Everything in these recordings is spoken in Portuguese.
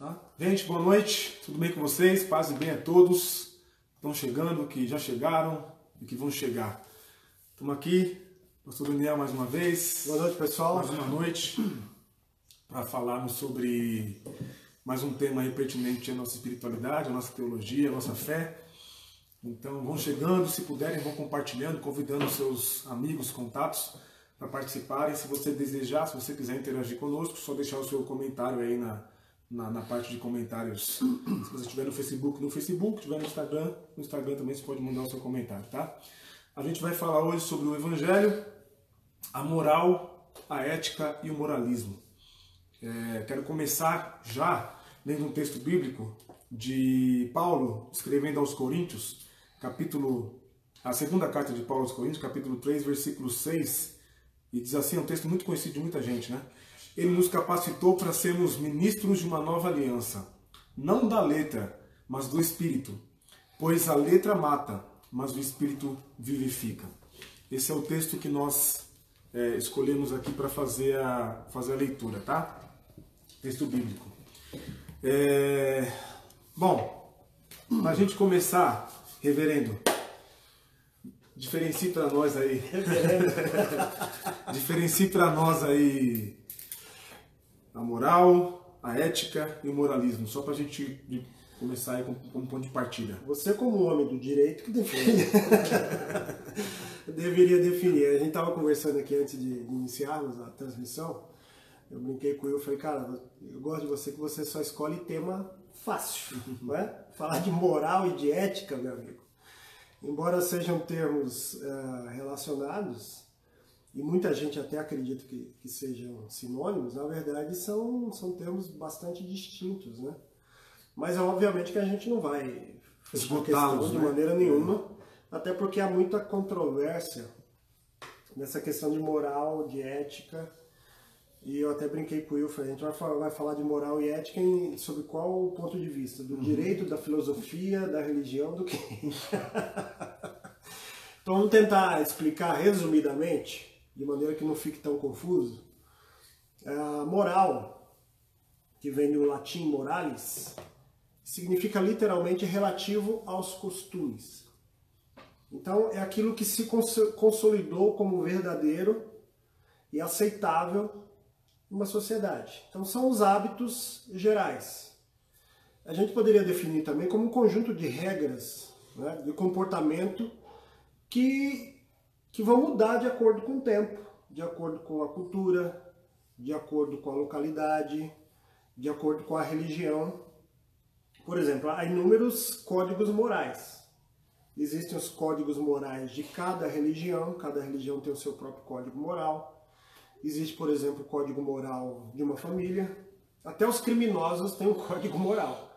Tá? Gente, boa noite, tudo bem com vocês? Paz e bem a todos que estão chegando, que já chegaram e que vão chegar. Estamos aqui, Pastor Daniel mais uma vez. Boa noite, pessoal. Mais uma noite para falarmos sobre mais um tema aí pertinente à nossa espiritualidade, à nossa teologia, à nossa fé. Então vão chegando, se puderem, vão compartilhando, convidando seus amigos, contatos para participarem. Se você desejar, se você quiser interagir conosco, só deixar o seu comentário aí na, na, na parte de comentários. Se você estiver no Facebook, no Facebook, estiver no Instagram, no Instagram também você pode mandar o seu comentário, tá? A gente vai falar hoje sobre o Evangelho, a moral, a ética e o moralismo. É, quero começar já lendo um texto bíblico de Paulo escrevendo aos Coríntios, capítulo a segunda carta de Paulo aos Coríntios, capítulo 3, versículo 6, e diz assim, é um texto muito conhecido de muita gente, né? Ele nos capacitou para sermos ministros de uma nova aliança, não da letra, mas do espírito, pois a letra mata, mas o espírito vivifica. Esse é o texto que nós é, escolhemos aqui para fazer a, fazer a leitura, tá? Texto bíblico. É, bom, para a gente começar, reverendo, diferencie para nós aí. diferencie para nós aí a moral, a ética e o moralismo, só para a gente começar aí com, com um ponto de partida. Você como homem do direito que define. deveria definir. A gente estava conversando aqui antes de iniciarmos a transmissão. Eu brinquei com ele e falei, cara, eu gosto de você que você só escolhe tema fácil, não é? Falar de moral e de ética, meu amigo. Embora sejam termos uh, relacionados, e muita gente até acredita que, que sejam sinônimos, na verdade são, são termos bastante distintos, né? Mas obviamente que a gente não vai questão de né? maneira nenhuma, até porque há muita controvérsia nessa questão de moral, de ética, e eu até brinquei com o Wilfred, a gente vai falar, vai falar de moral e ética em, sobre qual ponto de vista? Do uhum. direito, da filosofia, da religião, do que? então vamos tentar explicar resumidamente, de maneira que não fique tão confuso. A moral, que vem do latim moralis, significa literalmente relativo aos costumes. Então é aquilo que se consolidou como verdadeiro e aceitável uma sociedade. Então são os hábitos gerais. A gente poderia definir também como um conjunto de regras né, de comportamento que, que vão mudar de acordo com o tempo, de acordo com a cultura, de acordo com a localidade, de acordo com a religião. Por exemplo, há inúmeros códigos morais. Existem os códigos morais de cada religião, cada religião tem o seu próprio código moral. Existe, por exemplo, o código moral de uma família. Até os criminosos têm um código moral.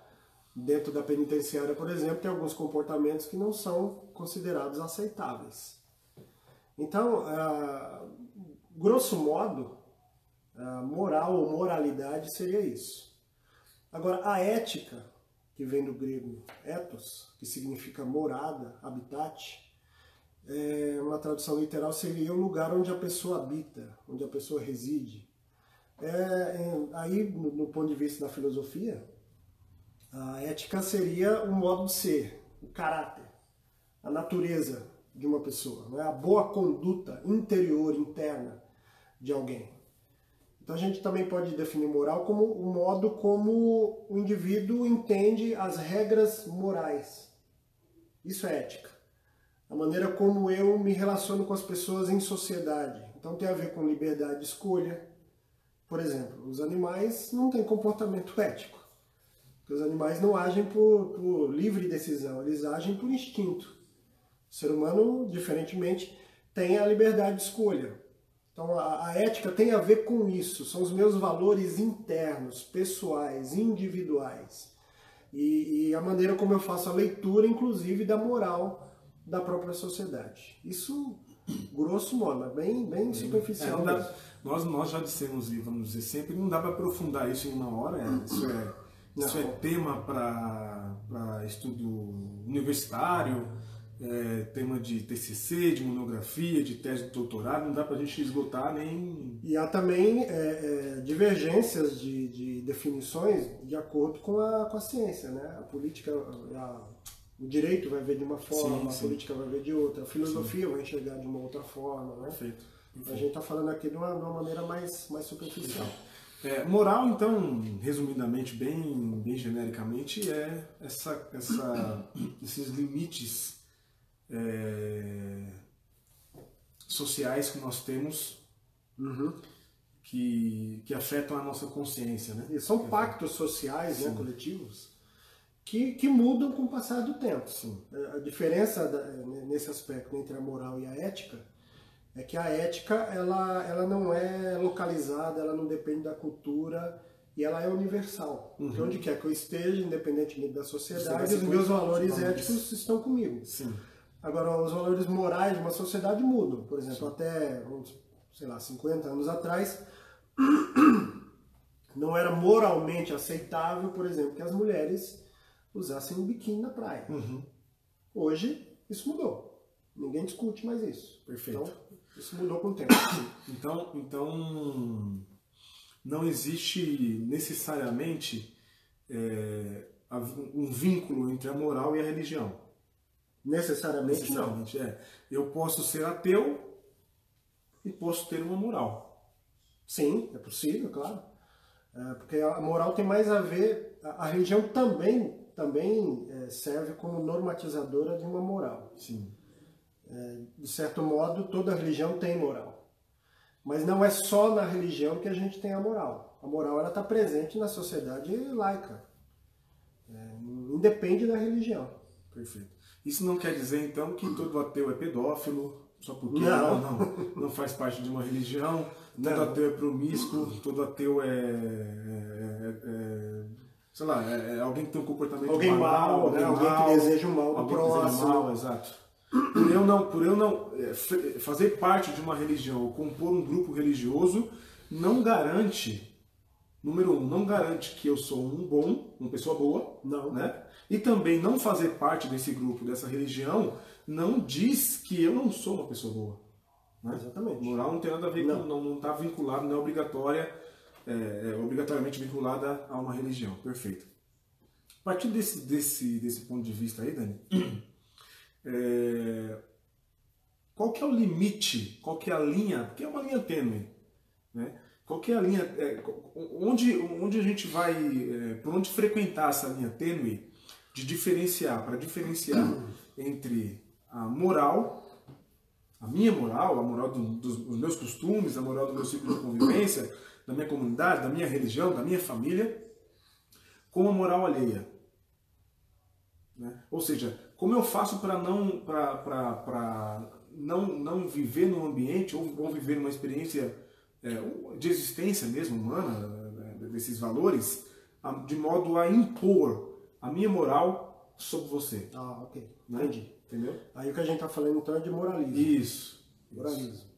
Dentro da penitenciária, por exemplo, tem alguns comportamentos que não são considerados aceitáveis. Então, ah, grosso modo, moral ou moralidade seria isso. Agora, a ética, que vem do grego ethos, que significa morada, habitat, é, uma tradução literal seria o lugar onde a pessoa habita, onde a pessoa reside. É, aí, no, no, ponto de vista da filosofia, a ética seria o modo de ser, o caráter, a natureza de uma pessoa, não é? a boa conduta interior, interna de alguém. Então a gente também pode definir moral como o modo como o indivíduo entende as regras morais. Isso é ética a maneira como eu me relaciono com as pessoas em sociedade. Então tem a ver com liberdade de escolha. Por exemplo, os animais não têm comportamento ético. Os animais não agem por, por livre decisão, eles agem por instinto. O ser humano, diferentemente, tem a liberdade de escolha. Então a, a ética tem a ver com isso, são os meus valores internos, pessoais, individuais. E, e a maneira como eu faço a leitura, inclusive, da moral da própria sociedade. Isso, grosso modo, bem, bem superficial. É, dá, nós, nós já dissemos, e vamos dizer sempre, não dá para aprofundar isso em uma hora, é, isso é, isso é tema para estudo universitário, é, tema de TCC, de monografia, de tese de doutorado, não dá para a gente esgotar nem. E há também é, é, divergências de, de, definições de acordo com a, com a ciência, né? A política, a, o direito vai ver de uma forma, sim, sim. a política vai ver de outra, a filosofia sim. vai enxergar de uma outra forma, né? Perfeito. A gente está falando aqui de uma, de uma, maneira mais, mais superficial. É, moral, então, resumidamente, bem, bem genericamente, é essa, essa, esses limites é, sociais que nós temos uhum. que, que afetam a nossa consciência. Né? E são pactos sociais, né, coletivos, que, que mudam com o passar do tempo. Sim. A diferença da, nesse aspecto entre a moral e a ética é que a ética ela, ela não é localizada, ela não depende da cultura e ela é universal. Uhum. Então, onde quer que eu esteja, independentemente da sociedade, os meus valores éticos estão comigo. Sim. Agora, os valores morais de uma sociedade mudam. Por exemplo, Sim. até, sei lá, 50 anos atrás, não era moralmente aceitável, por exemplo, que as mulheres usassem um biquíni na praia. Uhum. Hoje, isso mudou. Ninguém discute mais isso. Perfeito. Então, isso mudou com o tempo. Então, então não existe necessariamente é, um vínculo entre a moral e a religião. Necessariamente, necessariamente não. É. Eu posso ser ateu e posso ter uma moral. Sim, é possível, claro. É, porque a moral tem mais a ver. A, a religião também, também é, serve como normatizadora de uma moral. Sim. É, de certo modo, toda religião tem moral. Mas não é só na religião que a gente tem a moral. A moral está presente na sociedade laica. É, independe da religião. Perfeito. Isso não quer dizer, então, que todo ateu é pedófilo, só porque não, não, não faz parte de uma religião, todo não. ateu é promíscuo, todo ateu é, é, é sei lá, é, é, alguém que tem um comportamento alguém mal, alguém, né? alguém que deseja o mal do próximo. Mal, exato por eu não, por eu não é, fazer parte de uma religião compor um grupo religioso, não garante, número um, não garante que eu sou um bom, uma pessoa boa, não. né? E também não fazer parte desse grupo, dessa religião, não diz que eu não sou uma pessoa boa. Né? Exatamente. Moral não tem nada a ver não. com, não está vinculado, não é obrigatória, é, é obrigatoriamente vinculada a uma religião. Perfeito. A partir desse, desse, desse ponto de vista aí, Dani, é, qual que é o limite, qual que é a linha, porque é uma linha tênue, né? Qual que é a linha, é, onde, onde a gente vai, é, por onde frequentar essa linha tênue de diferenciar, para diferenciar entre a moral, a minha moral, a moral do, dos, dos meus costumes, a moral do meu ciclo de convivência, da minha comunidade, da minha religião, da minha família, com a moral alheia. Né? Ou seja, como eu faço para não, não, não viver num ambiente ou, ou viver uma experiência é, de existência mesmo humana, né, desses valores, de modo a impor a minha moral sobre você. Ah, ok. Né? Entendi. Entendeu? Aí o que a gente está falando então é de moralismo. Isso. Moralismo.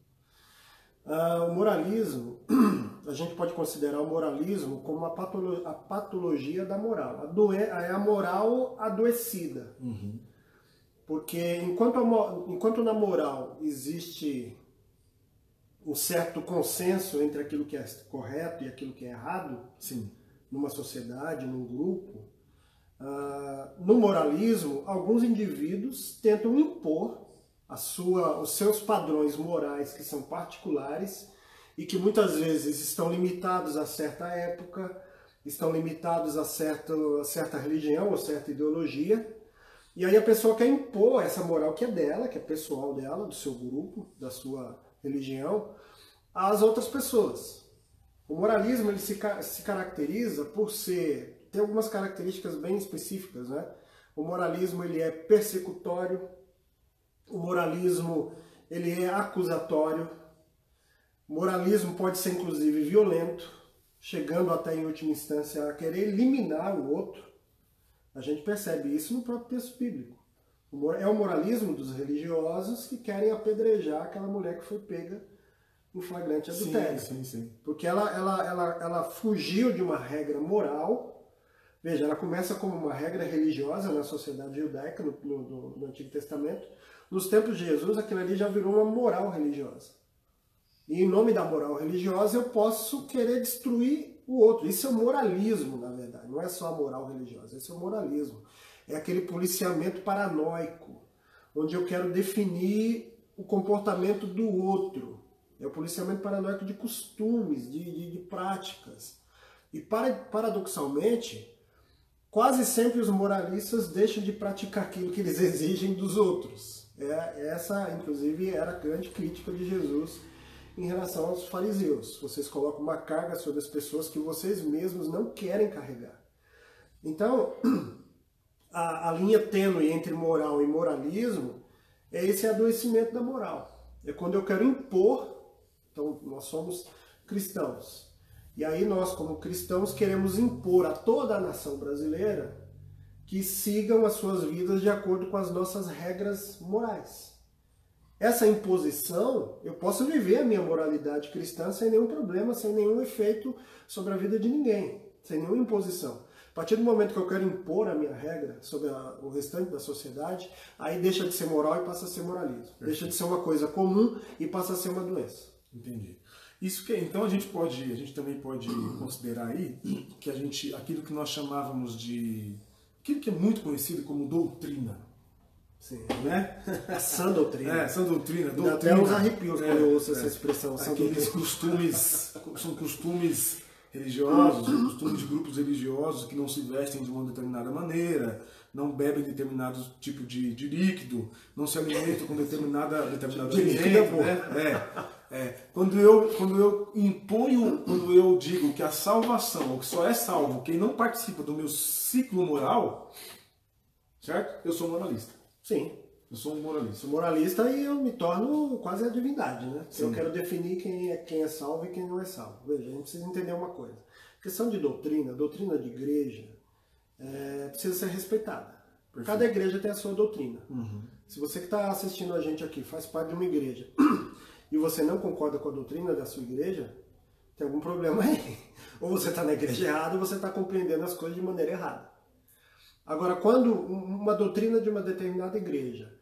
Uh, o moralismo, a gente pode considerar o moralismo como a, patolo a patologia da moral. A doen é a moral adoecida. Uhum. Porque enquanto, a, enquanto na moral existe um certo consenso entre aquilo que é correto e aquilo que é errado, Sim. numa sociedade, num grupo, uh, no moralismo, alguns indivíduos tentam impor sua, os seus padrões morais que são particulares e que muitas vezes estão limitados a certa época, estão limitados a, certo, a certa religião ou certa ideologia, e aí a pessoa quer impor essa moral que é dela, que é pessoal dela, do seu grupo, da sua religião, às outras pessoas. O moralismo ele se, se caracteriza por ser tem algumas características bem específicas, né? O moralismo ele é persecutório, o moralismo ele é acusatório, o moralismo pode ser inclusive violento, chegando até em última instância a querer eliminar o outro. A gente percebe isso no próprio texto bíblico. É o moralismo dos religiosos que querem apedrejar aquela mulher que foi pega em flagrante adultério. Sim, sim, sim. Porque ela, ela, ela, ela fugiu de uma regra moral Veja, ela começa como uma regra religiosa na sociedade judaica, no, no, no Antigo Testamento. Nos tempos de Jesus, aquilo ali já virou uma moral religiosa. E em nome da moral religiosa, eu posso querer destruir o outro. Isso é o moralismo, na verdade. Não é só a moral religiosa, isso é o moralismo. É aquele policiamento paranoico, onde eu quero definir o comportamento do outro. É o policiamento paranoico de costumes, de, de, de práticas. E paradoxalmente, quase sempre os moralistas deixam de praticar aquilo que eles exigem dos outros. É, essa, inclusive, era a grande crítica de Jesus em relação aos fariseus. Vocês colocam uma carga sobre as pessoas que vocês mesmos não querem carregar. Então, a, a linha tênue entre moral e moralismo é esse adoecimento da moral. É quando eu quero impor, então nós somos cristãos, e aí nós, como cristãos, queremos impor a toda a nação brasileira que sigam as suas vidas de acordo com as nossas regras morais. Essa imposição, eu posso viver a minha moralidade cristã sem nenhum problema, sem nenhum efeito sobre a vida de ninguém, sem nenhuma imposição. A partir do momento que eu quero impor a minha regra sobre a, o restante da sociedade, aí deixa de ser moral e passa a ser moralismo. Perfeito. Deixa de ser uma coisa comum e passa a ser uma doença. Entendi. Isso que então a gente pode, a gente também pode considerar aí que a gente, aquilo que nós chamávamos de, aquilo que é muito conhecido como doutrina, Sim. Né? A sã doutrina. É, sã doutrina. doutrina. até uns arrepios é, quando eu ouço é, essa expressão. Aqueles costumes, são costumes religiosos, costumes de grupos religiosos que não se vestem de uma determinada maneira, não bebem determinado tipo de, de líquido, não se alimentam com determinada, determinado de alimento. É né? É. É, quando, eu, quando eu imponho, quando eu digo que a salvação, ou que só é salvo quem não participa do meu ciclo moral, certo? Eu sou moralista. Sim. Eu sou um moralista. Sou moralista e eu me torno quase a divindade, né? Sim. Eu quero definir quem é, quem é salvo e quem não é salvo. Veja, a gente precisa entender uma coisa. A questão de doutrina, doutrina de igreja, é, precisa ser respeitada. Perfeito. Cada igreja tem a sua doutrina. Uhum. Se você que está assistindo a gente aqui faz parte de uma igreja e você não concorda com a doutrina da sua igreja, tem algum problema aí. Ou você está na igreja errada ou você está compreendendo as coisas de maneira errada. Agora, quando uma doutrina de uma determinada igreja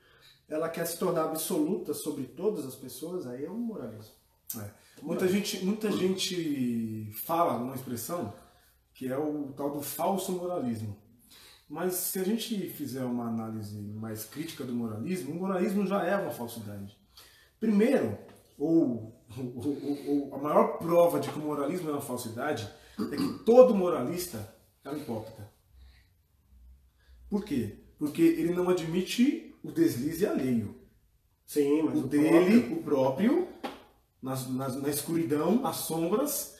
ela quer se tornar absoluta sobre todas as pessoas, aí é um moralismo. É. Muita, gente, muita gente fala uma expressão que é o tal do falso moralismo. Mas se a gente fizer uma análise mais crítica do moralismo, o moralismo já é uma falsidade. Primeiro, ou, ou, ou, a maior prova de que o moralismo é uma falsidade é que todo moralista é um hipócrita. Por quê? Porque ele não admite o deslize alheio. Sim, mas o, o dele, próprio... o próprio, na, na, na escuridão, as sombras,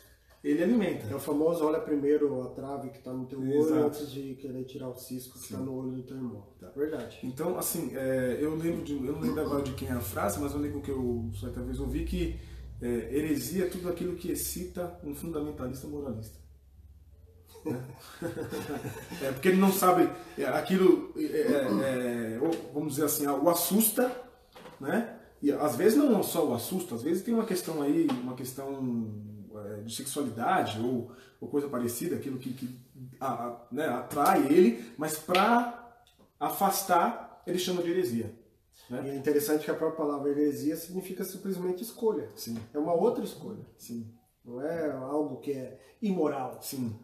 ele alimenta. É o famoso olha primeiro a trave que está no teu Exato. olho antes de querer tirar o cisco que está no olho do teu irmão. Tá. Verdade. Então, assim, é, eu lembro de, eu não lembro agora de quem é a frase, mas eu lembro que eu certa vez ouvi que é, heresia é tudo aquilo que excita um fundamentalista moralista. é, porque ele não sabe é, aquilo, é, é, é vamos dizer assim, o assusta, né? E às vezes não só o assusta, às vezes tem uma questão aí, uma questão de sexualidade ou, ou coisa parecida, aquilo que, que a, a, né, atrai ele, mas para afastar ele chama de heresia. Né? E é interessante que a própria palavra heresia significa simplesmente escolha. Sim. É uma outra escolha. Sim. Não é algo que é imoral. Sim.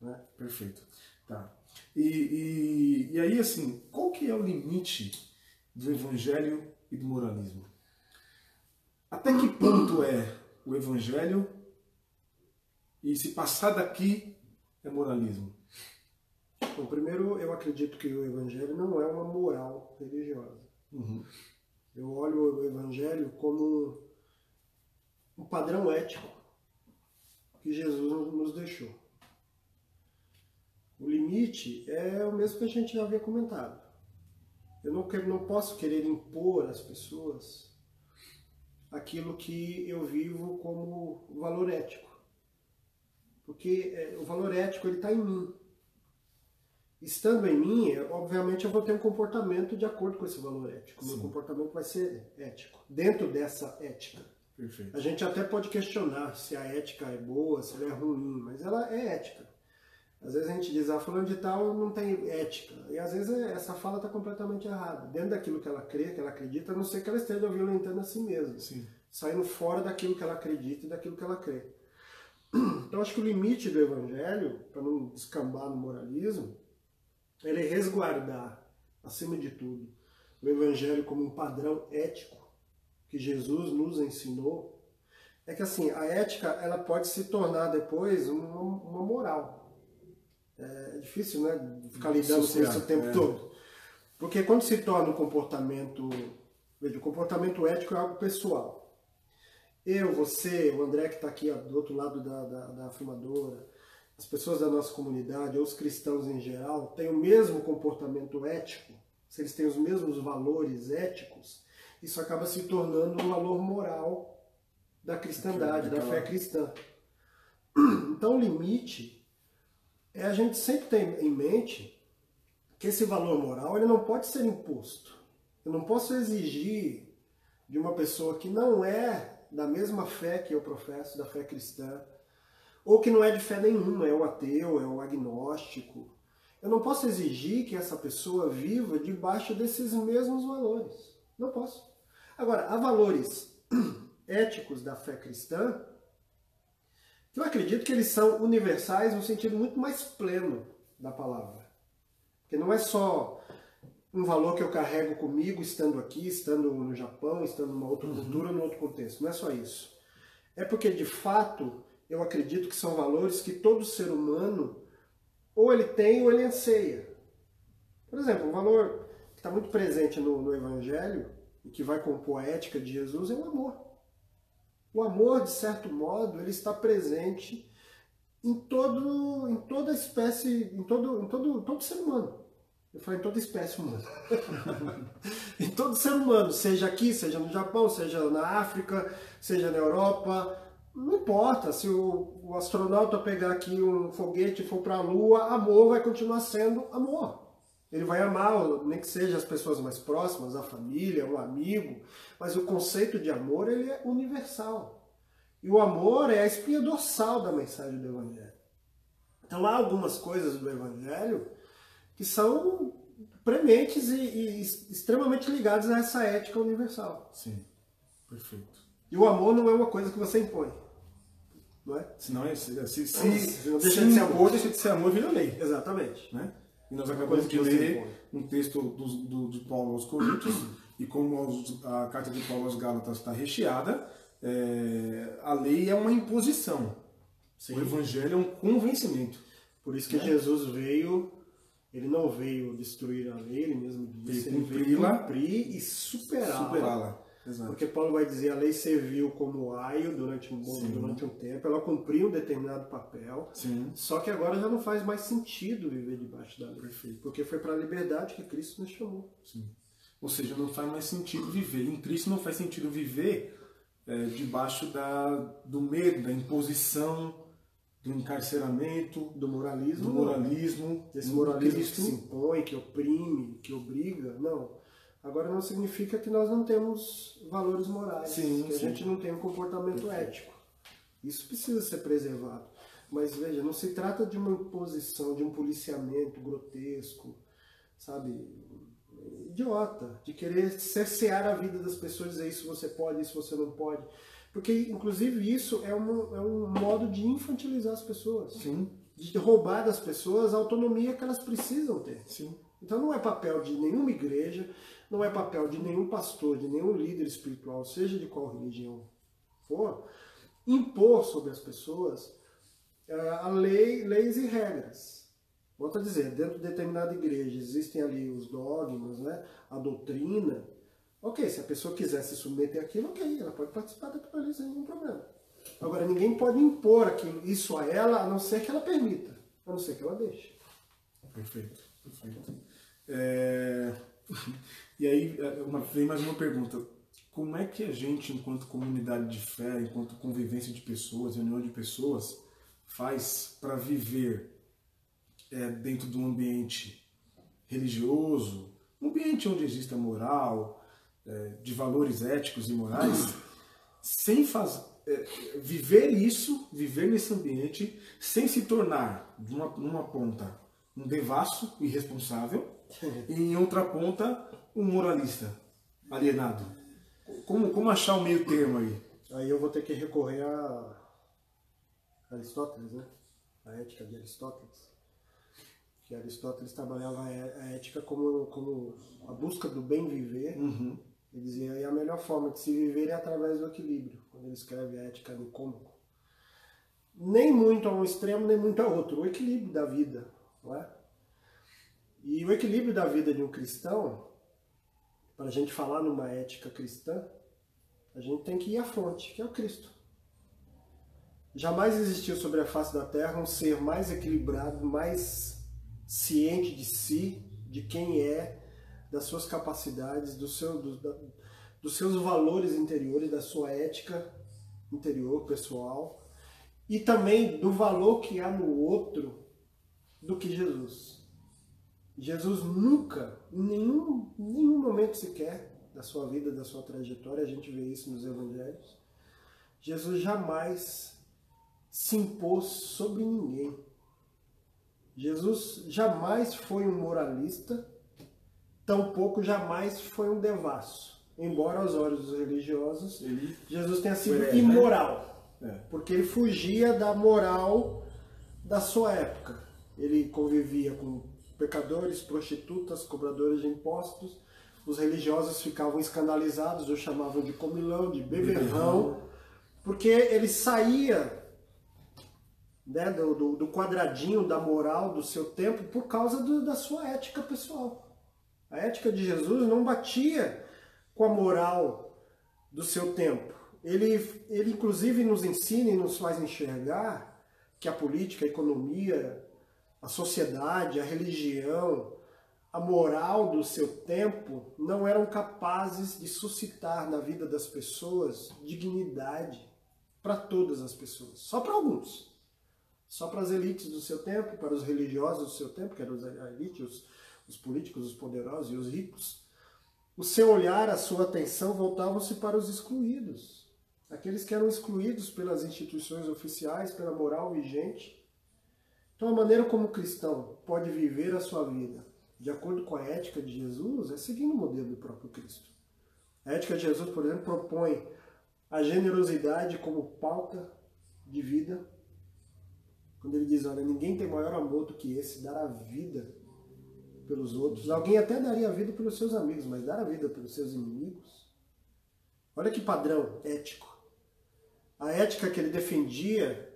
Né? Perfeito. Tá. E, e, e aí, assim, qual que é o limite do evangelho e do moralismo? Até que ponto é o evangelho e se passar daqui é moralismo? Bom, primeiro, eu acredito que o Evangelho não é uma moral religiosa. Uhum. Eu olho o Evangelho como um padrão ético que Jesus nos deixou. O limite é o mesmo que a gente já havia comentado. Eu não, quero, não posso querer impor às pessoas aquilo que eu vivo como valor ético. Porque é, o valor ético ele está em mim. Estando em mim, é, obviamente eu vou ter um comportamento de acordo com esse valor ético. Sim. Meu comportamento vai ser ético, dentro dessa ética. Perfeito. A gente até pode questionar se a ética é boa, se ela é ruim, mas ela é ética. Às vezes a gente diz, ah, fulano de tal não tem ética. E às vezes essa fala está completamente errada. Dentro daquilo que ela crê, que ela acredita, a não ser que ela esteja violentando a si mesma. Sim. Saindo fora daquilo que ela acredita e daquilo que ela crê. Então acho que o limite do evangelho, para não descambar no moralismo, ele é resguardar, acima de tudo, o evangelho como um padrão ético que Jesus nos ensinou. É que assim, a ética ela pode se tornar depois uma, uma moral. É difícil, né? Ficar lidando com isso o tempo é. todo. Porque quando se torna um comportamento. Veja, o comportamento ético é algo pessoal. Eu, você, o André que está aqui do outro lado da, da, da afirmadora, as pessoas da nossa comunidade, ou os cristãos em geral, têm o mesmo comportamento ético, se eles têm os mesmos valores éticos, isso acaba se tornando um valor moral da cristandade, da fé cristã. Então, o limite é a gente sempre ter em mente que esse valor moral ele não pode ser imposto. Eu não posso exigir de uma pessoa que não é da mesma fé que eu professo, da fé cristã, ou que não é de fé nenhuma, é o ateu, é o agnóstico. Eu não posso exigir que essa pessoa viva debaixo desses mesmos valores. Não posso. Agora, há valores éticos da fé cristã eu acredito que eles são universais no sentido muito mais pleno da palavra. Porque não é só um valor que eu carrego comigo estando aqui, estando no Japão, estando numa outra uhum. cultura, num outro contexto. Não é só isso. É porque, de fato, eu acredito que são valores que todo ser humano ou ele tem ou ele anseia. Por exemplo, um valor que está muito presente no, no Evangelho e que vai compor a ética de Jesus é o amor. O amor, de certo modo, ele está presente em todo, em toda espécie, em todo, em todo, todo ser humano. Eu falei em toda espécie humana. em todo ser humano, seja aqui, seja no Japão, seja na África, seja na Europa, não importa. Se o, o astronauta pegar aqui um foguete e for para a Lua, amor vai continuar sendo amor. Ele vai amar, nem que seja as pessoas mais próximas, a família, o amigo, mas o conceito de amor ele é universal. E o amor é a espinha dorsal da mensagem do Evangelho. Então há algumas coisas do Evangelho que são prementes e, e extremamente ligadas a essa ética universal. Sim, perfeito. E o amor não é uma coisa que você impõe. Não é? Senão, é, se, se, se, se não deixa de ser amor, deixa de ser amor, vira lei. Exatamente. Né? E nós acabamos de ler um texto do, do, de Paulo aos Coríntios, e como a carta de Paulo aos Gálatas está recheada, é, a lei é uma imposição. Sim. O evangelho é um convencimento. Por isso que né? Jesus veio, ele não veio destruir a lei, ele mesmo disse, ele veio cumprir e superá-la. Superá. Porque Paulo vai dizer a lei serviu como aio durante um bom, durante um tempo, ela cumpriu um determinado papel. Sim. Só que agora já não faz mais sentido viver debaixo da lei. Perfeito. Porque foi para a liberdade que Cristo nos chamou. Sim. Ou seja, não faz mais sentido viver. Em Cristo não faz sentido viver é, debaixo da, do medo, da imposição, do encarceramento, do moralismo. Do moralismo. Desse moralismo Cristo. que se impõe, que oprime, que obriga. Não. Agora não significa que nós não temos valores morais, sim, que a gente não tem um comportamento ético. Isso precisa ser preservado. Mas veja, não se trata de uma imposição, de um policiamento grotesco, sabe? Idiota, de querer cercear a vida das pessoas, dizer isso você pode, isso você não pode. Porque, inclusive, isso é um, é um modo de infantilizar as pessoas. Sim. De roubar das pessoas a autonomia que elas precisam ter. Sim. Então não é papel de nenhuma igreja, não é papel de nenhum pastor, de nenhum líder espiritual, seja de qual religião for, impor sobre as pessoas uh, a lei, leis e regras. Volto a dizer, dentro de determinada igreja existem ali os dogmas, né, a doutrina. Ok, se a pessoa quiser se submeter àquilo, ok, ela pode participar daquilo ali sem nenhum problema. Agora, ninguém pode impor aquilo, isso a ela, a não ser que ela permita, a não ser que ela deixe. Perfeito, perfeito. É... E aí é, uma, vem mais uma pergunta. Como é que a gente, enquanto comunidade de fé, enquanto convivência de pessoas, reunião de pessoas, faz para viver é, dentro de um ambiente religioso, um ambiente onde exista moral, é, de valores éticos e morais, sem, faz, é, viver isso, viver nesse ambiente, sem se tornar, numa, numa ponta, um devasso irresponsável, e em outra ponta, um moralista alienado. Como, como achar o meio termo aí? Aí eu vou ter que recorrer a Aristóteles, né? A ética de Aristóteles. Que Aristóteles trabalhava a ética como, como a busca do bem viver. Uhum. Ele dizia que a melhor forma de se viver é através do equilíbrio, quando ele escreve a ética no cômodo. Nem muito a um extremo, nem muito a outro. O equilíbrio da vida, não é? E o equilíbrio da vida de um cristão, para a gente falar numa ética cristã, a gente tem que ir à fonte, que é o Cristo. Jamais existiu sobre a face da terra um ser mais equilibrado, mais ciente de si, de quem é, das suas capacidades, do seu, do, da, dos seus valores interiores, da sua ética interior, pessoal, e também do valor que há no outro do que Jesus. Jesus nunca, em nenhum, nenhum momento sequer da sua vida, da sua trajetória, a gente vê isso nos evangelhos, Jesus jamais se impôs sobre ninguém. Jesus jamais foi um moralista, tampouco jamais foi um devasso. Embora aos olhos dos religiosos, ele Jesus tenha sido é, imoral, né? porque ele fugia da moral da sua época. Ele convivia com pecadores, prostitutas, cobradores de impostos. Os religiosos ficavam escandalizados, o chamavam de comilão, de beberrão, porque ele saía né, do, do, do, quadradinho da moral do seu tempo por causa do, da sua ética pessoal. A ética de Jesus não batia com a moral do seu tempo. Ele, ele inclusive nos ensina e nos faz enxergar que a política, a economia, a sociedade, a religião, a moral do seu tempo não eram capazes de suscitar na vida das pessoas dignidade para todas as pessoas, só para alguns. Só para as elites do seu tempo, para os religiosos do seu tempo, que eram a elite, os, os políticos, os poderosos e os ricos. O seu olhar, a sua atenção voltavam-se para os excluídos, aqueles que eram excluídos pelas instituições oficiais, pela moral vigente. Então, a maneira como o cristão pode viver a sua vida de acordo com a ética de Jesus é seguindo o modelo do próprio Cristo. A ética de Jesus, por exemplo, propõe a generosidade como pauta de vida, quando ele diz, olha, ninguém tem maior amor do que esse, dar a vida pelos outros. Alguém até daria a vida pelos seus amigos, mas dar a vida pelos seus inimigos. Olha que padrão ético. A ética que ele defendia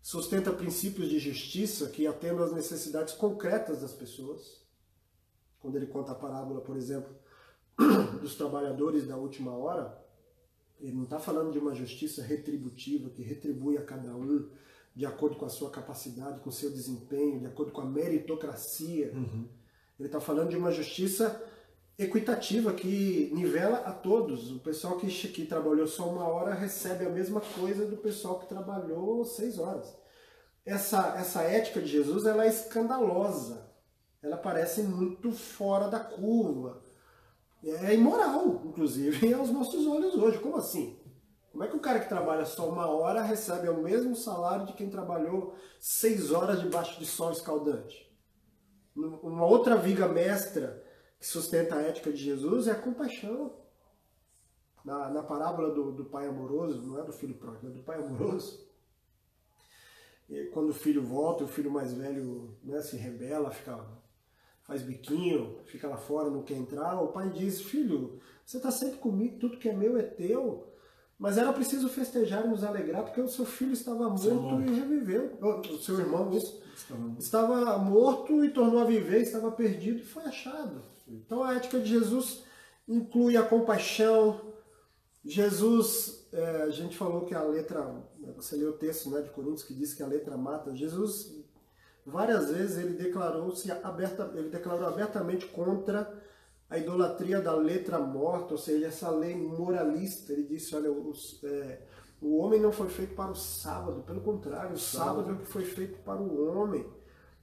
sustenta princípios de justiça que atendam às necessidades concretas das pessoas. Quando ele conta a parábola, por exemplo, dos trabalhadores da última hora, ele não está falando de uma justiça retributiva que retribui a cada um de acordo com a sua capacidade, com o seu desempenho, de acordo com a meritocracia. Uhum. Ele está falando de uma justiça equitativa que nivela a todos. O pessoal que, que trabalhou só uma hora recebe a mesma coisa do pessoal que trabalhou seis horas. Essa, essa ética de Jesus ela é escandalosa. Ela parece muito fora da curva. É imoral, inclusive, aos nossos olhos hoje. Como assim? Como é que o cara que trabalha só uma hora recebe o mesmo salário de quem trabalhou seis horas debaixo de sol escaldante? Uma outra viga mestra que sustenta a ética de Jesus é a compaixão. Na, na parábola do, do pai amoroso, não é do filho pródigo, é do pai amoroso. E quando o filho volta, o filho mais velho né, se rebela, fica, faz biquinho, fica lá fora, não quer entrar. O pai diz: Filho, você está sempre comigo, tudo que é meu é teu. Mas era preciso festejar e nos alegrar porque o seu filho estava morto e reviveu. O seu irmão isso, estava morto e tornou a viver, estava perdido e foi achado. Então a ética de Jesus inclui a compaixão. Jesus, é, a gente falou que a letra, você leu o texto né, de Coríntios que diz que a letra mata. Jesus, várias vezes ele declarou-se aberta, ele declarou abertamente contra a idolatria da letra morta, ou seja, essa lei moralista. Ele disse: olha, os, é, o homem não foi feito para o sábado, pelo contrário, o sábado é o que foi feito para o homem.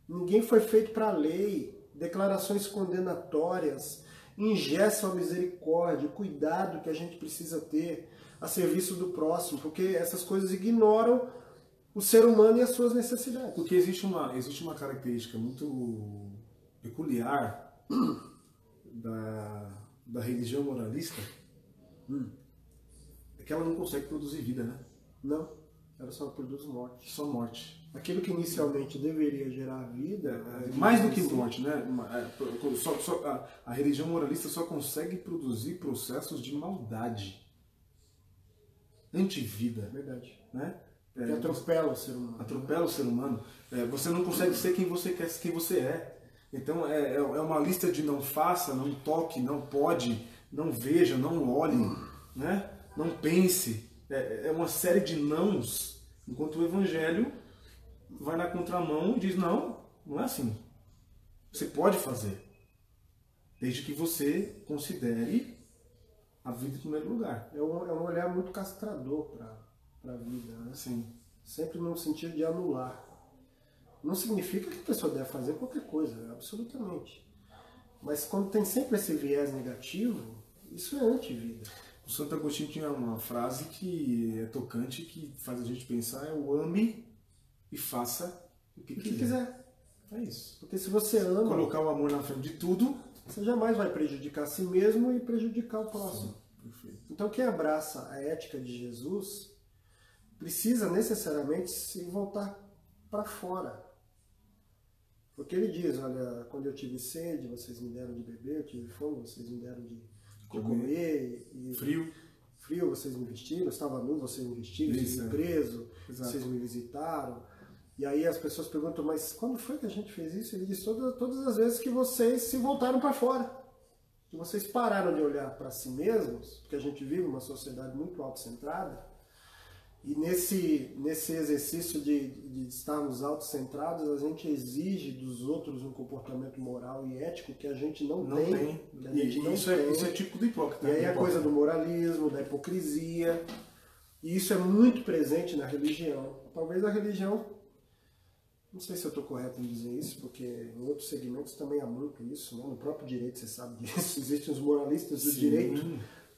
Ninguém foi feito para a lei, declarações condenatórias. ingessam a misericórdia, o cuidado que a gente precisa ter a serviço do próximo, porque essas coisas ignoram o ser humano e as suas necessidades. Porque existe uma, existe uma característica muito peculiar da, da religião moralista, hum, é que ela não consegue produzir vida, né? Não, ela só produz morte. Só morte. Aquilo que inicialmente deveria gerar vida. É, é mais do que morte, né? É, só, só, a, a religião moralista só consegue produzir processos de maldade. Antivida. Verdade. Né? É, que atropela o ser humano. Atropela o ser humano. É, você não consegue ser quem você quer, quem você é. Então é, é, é uma lista de não faça, não toque, não pode, não veja, não olhe, né? Não pense. É, é uma série de nãos, enquanto o evangelho vai na contramão e diz: não, não é assim. Você pode fazer, desde que você considere a vida em primeiro lugar. É um, é um olhar muito castrador para a vida, né? Sim. Sempre no sentido de anular. Não significa que a pessoa deve fazer qualquer coisa, absolutamente. Mas quando tem sempre esse viés negativo, isso é anti-vida. O Santo Agostinho tinha uma frase que é tocante, que faz a gente pensar, é o ame e faça o que, que quiser. É isso. Porque se você ama... Colocar o amor na frente de tudo... Você jamais vai prejudicar a si mesmo e prejudicar o próximo. Sim, então quem abraça a ética de Jesus precisa necessariamente se voltar para fora. Porque ele diz, olha, quando eu tive sede, vocês me deram de beber, eu tive fome, vocês me deram de, de comer, comer e frio. Frio, vocês me vestiram, estava nu, vocês me vestiram, Isso, vocês me preso, Exato. vocês me visitaram. E aí as pessoas perguntam, mas quando foi que a gente fez isso? Ele diz, todas, todas as vezes que vocês se voltaram para fora. Que vocês pararam de olhar para si mesmos, porque a gente vive uma sociedade muito autocentrada, e nesse, nesse exercício de, de estarmos autocentrados, a gente exige dos outros um comportamento moral e ético que a gente não, não tem. tem. E, não isso, é, tem. É, isso é tipo do hipócrita. E aí a coisa do moralismo, da hipocrisia. E isso é muito presente na religião. Talvez a religião, não sei se eu estou correto em dizer isso, porque em outros segmentos também há muito isso. Né? No próprio direito você sabe disso. Existem os moralistas do Sim. direito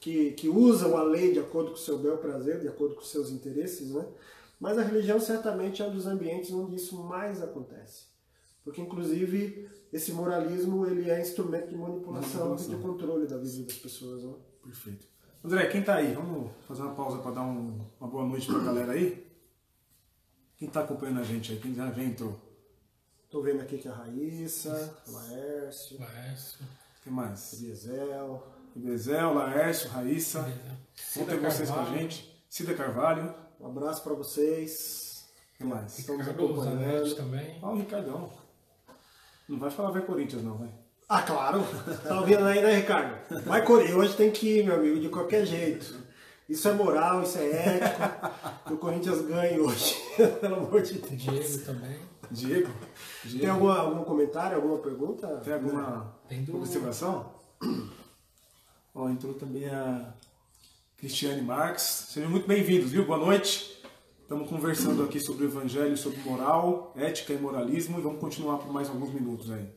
que, que usam a lei de acordo com o seu bel prazer, de acordo com os seus interesses, né? Mas a religião certamente é um dos ambientes onde isso mais acontece. Porque, inclusive, esse moralismo ele é instrumento de manipulação, manipulação. e de controle da vida das pessoas. Né? Perfeito. André, quem está aí? Vamos fazer uma pausa para dar um, uma boa noite para a galera aí? Quem está acompanhando a gente aí? Quem já, entrou? Estou vendo aqui que é a Raíssa, Laércio. Laércio. Quem mais? Eliezel. Bezel, Laércio, Raíssa. Vão ter vocês com a gente. Cida Carvalho. Um abraço para vocês. O que mais? Estamos acompanhando. também. Ó, o Ricardão. Não vai falar vai Corinthians, não, vai. Ah, claro. Tá ouvindo aí, né, Ricardo? Vai Corinthians. Hoje tem que ir, meu amigo, de qualquer jeito. Isso é moral, isso é ético. que o Corinthians ganhe hoje. Pelo amor de Deus. Diego também. Diego? Diego. Tem alguma, algum comentário, alguma pergunta? Tem alguma Tem do... observação? Ó, entrou também a Cristiane Marques. Sejam muito bem-vindos, viu? Boa noite. Estamos conversando aqui sobre o Evangelho, sobre moral, ética e moralismo e vamos continuar por mais alguns minutos aí.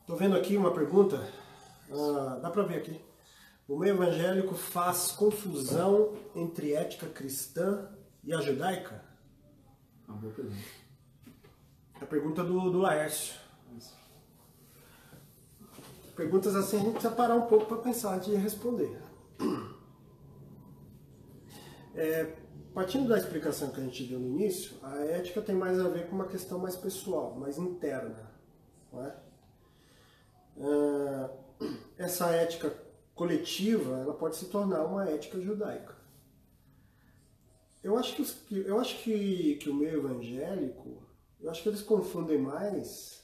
Estou vendo aqui uma pergunta. Ah, dá para ver aqui. O meio evangélico faz confusão entre ética cristã e a judaica? Uma boa pergunta. É a pergunta do, do Laércio perguntas assim a gente precisa parar um pouco para pensar antes de responder. É, partindo da explicação que a gente deu no início, a ética tem mais a ver com uma questão mais pessoal, mais interna. Não é? é essa ética coletiva ela pode se tornar uma ética judaica. Eu acho que, eu acho que, que o meio evangélico, eu acho que eles confundem mais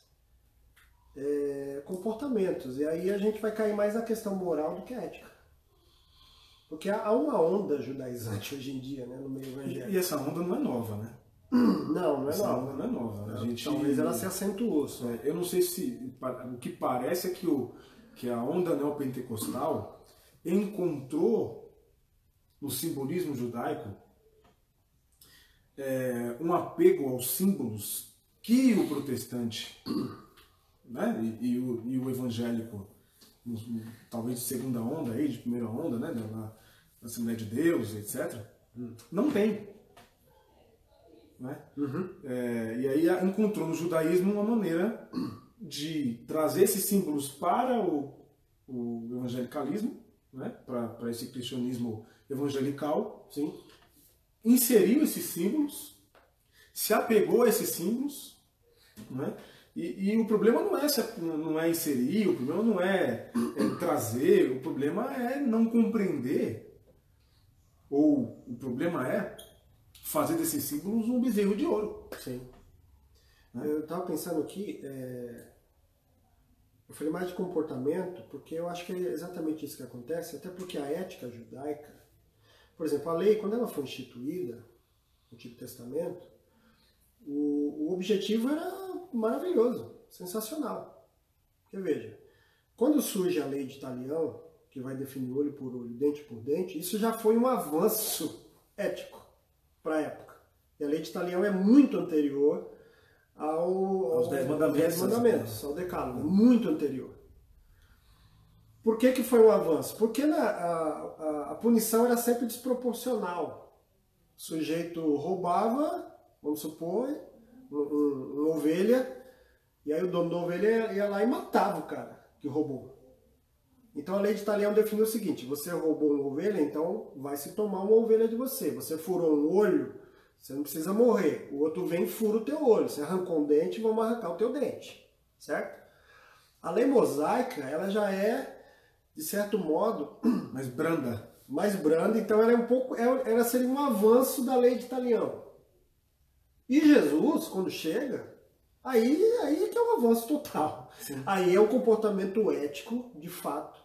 é, comportamentos. E aí a gente vai cair mais na questão moral do que ética. Porque há uma onda judaizante hoje em dia, né, no meio evangélico. E essa onda não é nova, né? Não, não é essa nova. Onda não é nova. Gente, Talvez ela se acentuou. Só. É, eu não sei se. O que parece é que, o, que a onda neopentecostal encontrou no simbolismo judaico é, um apego aos símbolos que o protestante né? e, e, o, e o evangélico talvez de segunda onda aí, de primeira onda, né? Da, da Assembleia de Deus, etc. Hum. Não tem. Né? Uhum. É, e aí encontrou no judaísmo uma maneira de trazer esses símbolos para o, o evangelicalismo, né? para esse cristianismo evangelical, sim. inseriu esses símbolos, se apegou a esses símbolos, né? E, e, o problema não é, não é inserir, o problema não é, é, trazer, o problema é não compreender. Ou o problema é fazer desses símbolos um bezerro de ouro. Sim. Né? Eu estava pensando aqui, é... eu falei mais de comportamento, porque eu acho que é exatamente isso que acontece, até porque a ética judaica, por exemplo, a lei, quando ela foi instituída, no Antigo Testamento, o, o objetivo era maravilhoso, sensacional. Porque veja, quando surge a lei de Italião, que vai definir olho por olho, dente por dente, isso já foi um avanço ético para a época. E a lei de Italião é muito anterior ao, aos Dez Mandamentos, dez mandamentos ao Decálogo, muito anterior. Por que, que foi um avanço? Porque na, a, a, a punição era sempre desproporcional. O sujeito roubava, vamos supor, ovelha, e aí o dono da ovelha ia lá e matava o cara que roubou. Então a lei de Italião definiu o seguinte: você roubou uma ovelha, então vai se tomar uma ovelha de você. Você furou um olho, você não precisa morrer. O outro vem e fura o teu olho. Você arrancou um dente, vamos arrancar o teu dente. Certo? A lei mosaica, ela já é, de certo modo. Mais branda. Mais branda, então ela é um pouco. Ela seria um avanço da lei de Italião. E Jesus, quando chega, aí, aí é que é um avanço total. Sim. Aí é um comportamento ético, de fato,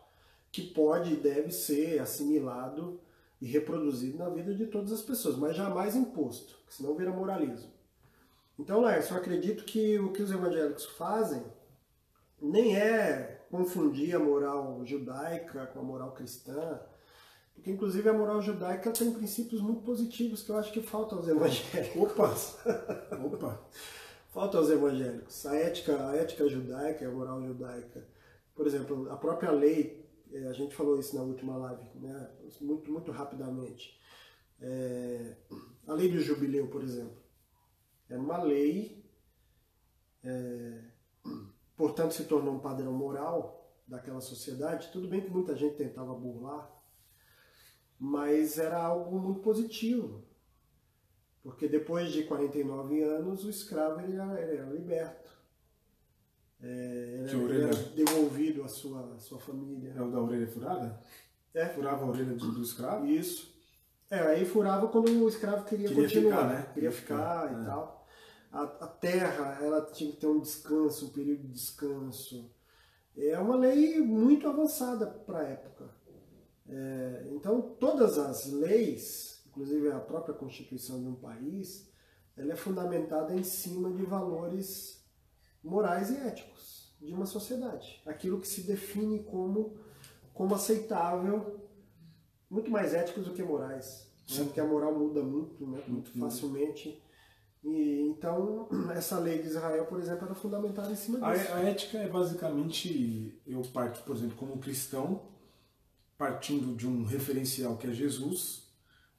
que pode e deve ser assimilado e reproduzido na vida de todas as pessoas, mas jamais imposto, senão vira moralismo. Então, Lércio, eu acredito que o que os evangélicos fazem nem é confundir a moral judaica com a moral cristã, porque, inclusive, a moral judaica tem princípios muito positivos que eu acho que faltam aos evangélicos. Opa! Opa! Falta aos evangélicos. A ética, a ética judaica, a moral judaica. Por exemplo, a própria lei, é, a gente falou isso na última live, né? muito, muito rapidamente. É, a lei do jubileu, por exemplo, é uma lei, é, portanto se tornou um padrão moral daquela sociedade. Tudo bem que muita gente tentava burlar, mas era algo muito positivo, porque depois de 49 anos o escravo ele era, ele era liberto. É, ele, ele era devolvido à sua, à sua família. É o da orelha furada? É. Furava a orelha do, do escravo? Isso. É, aí furava quando o escravo queria, queria continuar, ficar, né? Queria, queria ficar, ficar, e é. tal. A, a, terra, ela tinha que ter um descanso, um período de descanso. É uma lei muito avançada para a época. É, então, todas as leis, inclusive a própria constituição de um país, ela é fundamentada em cima de valores morais e éticos de uma sociedade. Aquilo que se define como, como aceitável, muito mais éticos do que morais. Né? Porque a moral muda muito, né? muito facilmente. E, então, essa lei de Israel, por exemplo, era fundamentada em cima disso. A, a ética é basicamente, eu parto, por exemplo, como cristão, partindo de um referencial que é Jesus,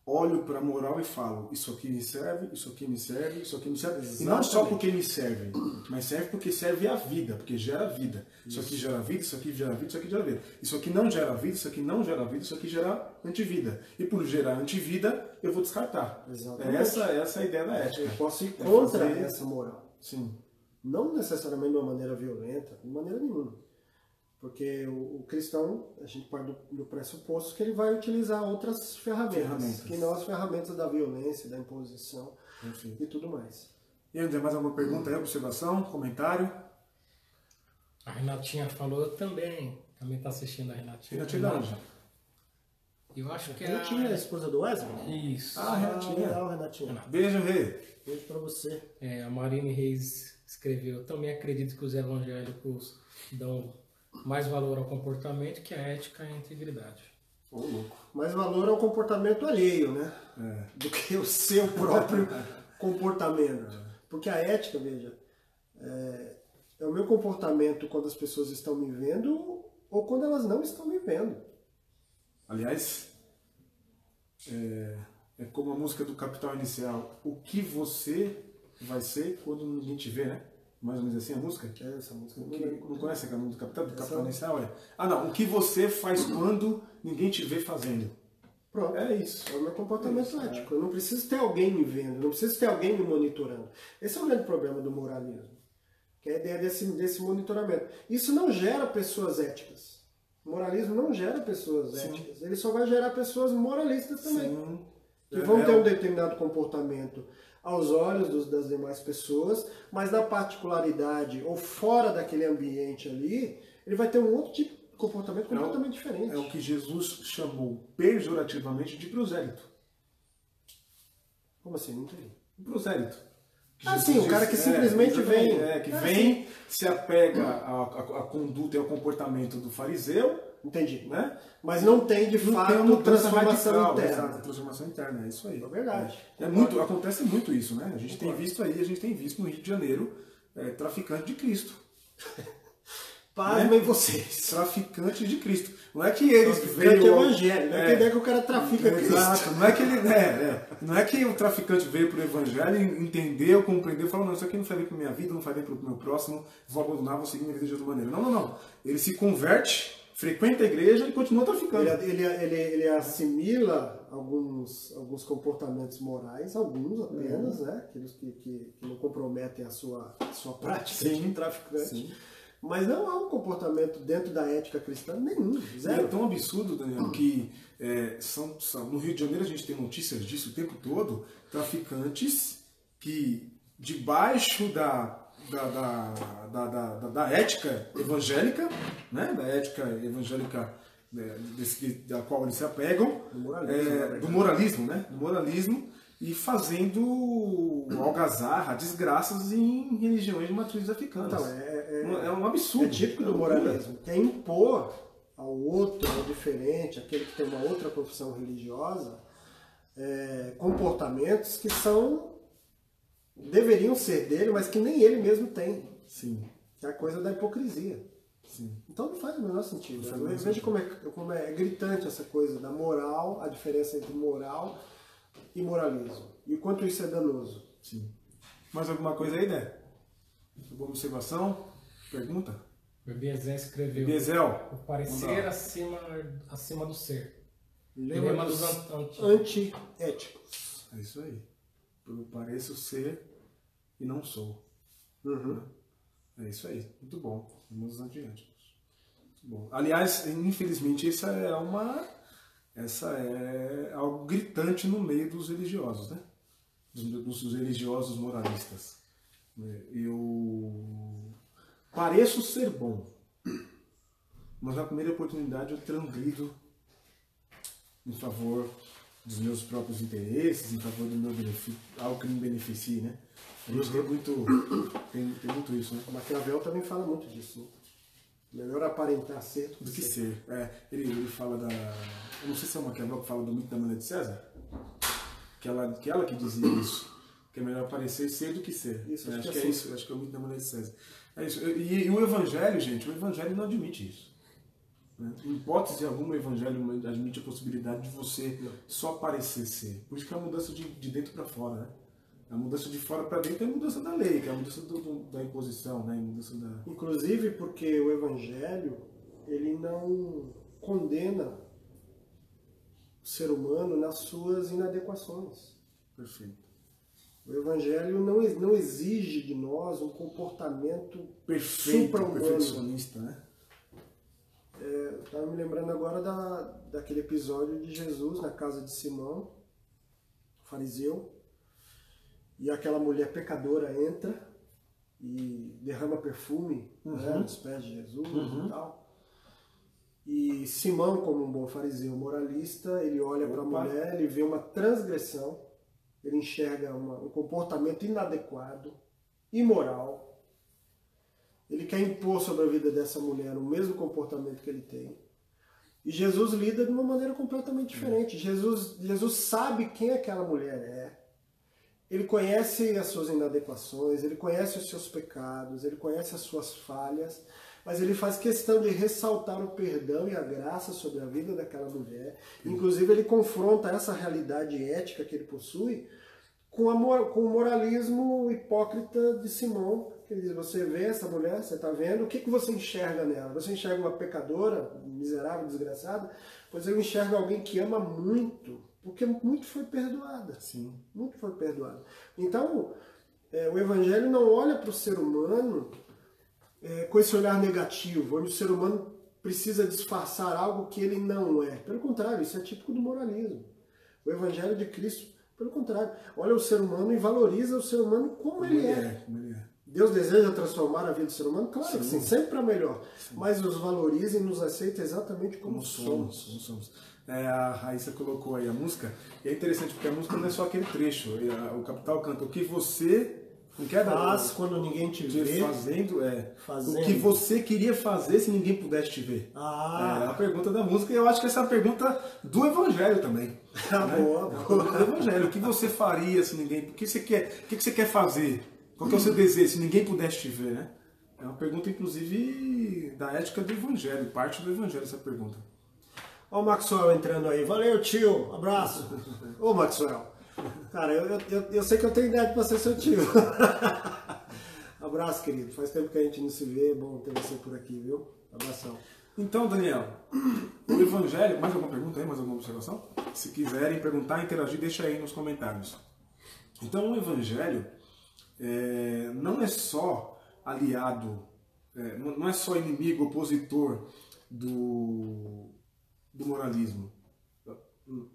olho para a moral e falo: Isso aqui me serve, isso aqui me serve, isso aqui me serve. Exatamente. E não só porque me serve, mas serve porque serve a vida, porque gera vida. Isso. isso aqui gera vida, isso aqui gera vida, isso aqui gera vida. Isso aqui não gera vida, isso aqui não gera vida, isso aqui gera antivida. E por gerar antivida, eu vou descartar. Exatamente. Essa, essa é a ideia da ética. Eu posso ir contra é fazer... essa moral. Sim. Não necessariamente de uma maneira violenta, de maneira nenhuma. Porque o, o, cristão, a gente parte do, do, pressuposto que ele vai utilizar outras ferramentas, ferramentas, que não as ferramentas da violência, da imposição Enfim. e tudo mais. E André, mais alguma pergunta aí, observação, comentário? A Renatinha falou também, também está assistindo a Renatinha. Renatinha da onde? Eu acho que a Renatinha é a esposa do Wesley? Isso. Ah, Renatinha. Legal, Renatinha. Beijo, Rei. Beijo para você. É, a Marine Reis escreveu, também acredito que os evangélicos dão mais valor ao comportamento que a ética e a integridade. Ô, louco. Mais valor ao comportamento alheio, né? É. Do que o seu próprio comportamento. Porque a ética, veja, é, é, o meu comportamento quando as pessoas estão me vendo ou quando elas não estão vivendo. Aliás, é, é como a música do Capital Inicial. O que você vai ser quando ninguém te vê, né? Mais ou menos assim a música? É, essa música que, não conhece aquela música do Capital, do Capital Inicial? É. Ah, não. O que você faz quando ninguém te vê fazendo? Pronto. É isso. É o meu comportamento é. ético. Eu não preciso ter alguém me vendo, não preciso ter alguém me monitorando. Esse é o grande problema do moralismo. Que é a ideia desse, desse monitoramento. Isso não gera pessoas éticas. O moralismo não gera pessoas Sim. éticas. Ele só vai gerar pessoas moralistas também. Sim. Que É, vão é ter o- um determinado comportamento aos olhos dos- das demais pessoas, mas na particularidade ou fora daquele ambiente ali, ele vai ter um outro tipo de comportamento É o- completamente diferente. É o que Jesus chamou pejorativamente de prosélito. Como assim? Não entendi. Um prosélito. Ah, sim, o cara que simplesmente exatamente, vem. É, que Ah, vem, se apega à, à- à conduta e ao comportamento do fariseu, Entendi. né? Mas não tem de Não fato tem uma transformação radical, interna. exato, transformação interna, é isso aí. É verdade. É muito, acontece muito isso, né? A gente tem visto aí, a gente tem visto no Rio de Janeiro, é, traficante de Cristo. Pasmem vocês. Traficante de Cristo. Não é que eles veio... evangélico. Não é, É. que ideia que o cara trafica Cristo. Exato, não é que ele. É, é. Não é que o traficante veio pro evangelho, entendeu, compreendeu, falou, não, isso aqui não faz bem pra minha vida, não faz bem pro meu próximo, vou abandonar, vou seguir minha vida de outra maneira. Não, não, não. Ele se converte, frequenta a igreja e continua traficando. Ele, ele, ele, ele assimila alguns, alguns comportamentos morais, alguns apenas, Uhum. né? Aqueles que, que, que não comprometem a sua, a sua prática Sim. de traficante. Sim. Mas não há um comportamento dentro da ética cristã nenhum, E é zero. tão absurdo, Daniel, que é, são, são- no Rio de Janeiro a gente tem notícias disso o tempo todo, traficantes que debaixo da, da, da, da, da, ética evangélica, né, da ética evangélica né, desse, da qual eles se apegam, Do moralismo, é, verdade. do moralismo, né, do moralismo, e fazendo algazarra, desgraças em religiões de matrizes africanas. Então, é, é, é um absurdo. é típico do loucura. moralismo, que é impor ao outro, ao diferente, aquele que tem uma outra confissão religiosa, é, comportamentos que são deveriam ser dele, mas que nem ele mesmo tem. Sim, Que é a coisa da hipocrisia. sim. Então não faz o menor sentido. Menor Veja como é, como é gritante essa coisa da moral, a diferença entre moral e moralismo. E o quanto isso é danoso. Sim. Mais alguma coisa aí, Né? Alguma observação? Pergunta? O Biesé escreveu Biesel. o parecer acima, acima do ser. Lembra dos antiéticos. É isso aí. Eu pareço ser e não sou. Uhum. É isso aí. Muito bom. Vamos adiante. Muito bom. Aliás, infelizmente, essa é uma. Essa é algo gritante no meio dos religiosos, né? Dos, dos religiosos moralistas. É, Eu pareço ser bom, mas na primeira oportunidade eu transgrido em favor dos meus próprios interesses, em favor do meu benefício, algo que me beneficie, né? A gente tem muito, tem, tem muito isso, né? Maquiavel também fala muito disso. Né? Melhor aparentar ser Do que ser. É, ele, ele fala da. Eu não sei se é o Maquiavel que fala do mito da mulher de César. Que ela, que ela que dizia isso. Que é melhor parecer ser do que ser. Isso, acho acho que que é é assim. isso. Acho que é o mito da mulher de César. É isso. E, e o Evangelho, gente, o Evangelho não admite isso. Né? Em hipótese alguma, o Evangelho admite a possibilidade de você só parecer ser. Por isso que é a mudança de, de dentro para fora, né? A mudança de fora para dentro é a mudança da lei, que é a mudança do- do- da imposição, né? Mudança da. Inclusive porque o Evangelho ele não condena o ser humano nas suas inadequações. Perfeito. O Evangelho não, não exige de nós um comportamento Perfeito, perfeccionista, né? Eu estava me lembrando agora da, daquele episódio de Jesus na casa de Simão, fariseu, e aquela mulher pecadora entra e derrama perfume né, Uhum. nos pés de Jesus Uhum. e tal. E Simão, como um bom fariseu moralista, ele olha para a mulher, ele vê uma transgressão, ele enxerga uma- um comportamento inadequado, imoral, ele quer impor sobre a vida dessa mulher o mesmo comportamento que ele tem. E Jesus lida de uma maneira completamente diferente. Jesus, Jesus sabe quem aquela mulher é. Ele conhece as suas inadequações, ele conhece os seus pecados, ele conhece as suas falhas, mas ele faz questão de ressaltar o perdão e a graça sobre a vida daquela mulher. Inclusive, ele confronta essa realidade ética que ele possui com, a, com o moralismo hipócrita de Simão. Que ele diz: Você vê essa mulher, você está vendo, o que, que você enxerga nela? Você enxerga uma pecadora, miserável, desgraçada? Pois eu enxergo alguém que ama muito, porque muito foi perdoada. Sim. Muito foi perdoada. Então, é, o Evangelho não olha para o ser humano é, com esse olhar negativo, onde o ser humano precisa disfarçar algo que ele não é. Pelo contrário, isso é típico do moralismo. O Evangelho de Cristo, pelo contrário, olha o ser humano e valoriza o ser humano como, ele, ele é. é, como ele é. Deus deseja transformar a vida do ser humano? Claro que Sim. sim, sempre para melhor. Mas nos valoriza e nos aceita exatamente como, Como somos. somos, como somos. É, a Raíssa colocou aí a música, e é interessante porque a música não é só aquele trecho. O Capital canta o que você não quer Faz quando ninguém te vê. fazendo, é. Fazendo. O que você queria fazer se ninguém pudesse te ver. Ah. É a pergunta da música, e eu acho que essa é a pergunta do Evangelho também. Ah, né? boa, boa. do Evangelho. O que você faria se ninguém. O que você quer, o que você quer fazer? Qual que é o seu desejo se ninguém pudesse te ver, né? É uma pergunta, inclusive, da ética do Evangelho, parte do Evangelho essa pergunta. Ó o Maxwell entrando aí. Valeu, tio. Abraço. Ô, Maxwell. Cara, eu, eu, eu- eu sei que eu tenho idade pra ser seu tio. Abraço, querido. Faz tempo que a gente não se vê. É bom ter você por aqui, viu? Abração. Então, Daniel, o Evangelho. Mais alguma pergunta aí? Mais alguma observação? Se quiserem perguntar, interagir, deixa aí nos comentários. Então, o Evangelho é, não é só aliado, é, não é só inimigo, opositor do, do moralismo.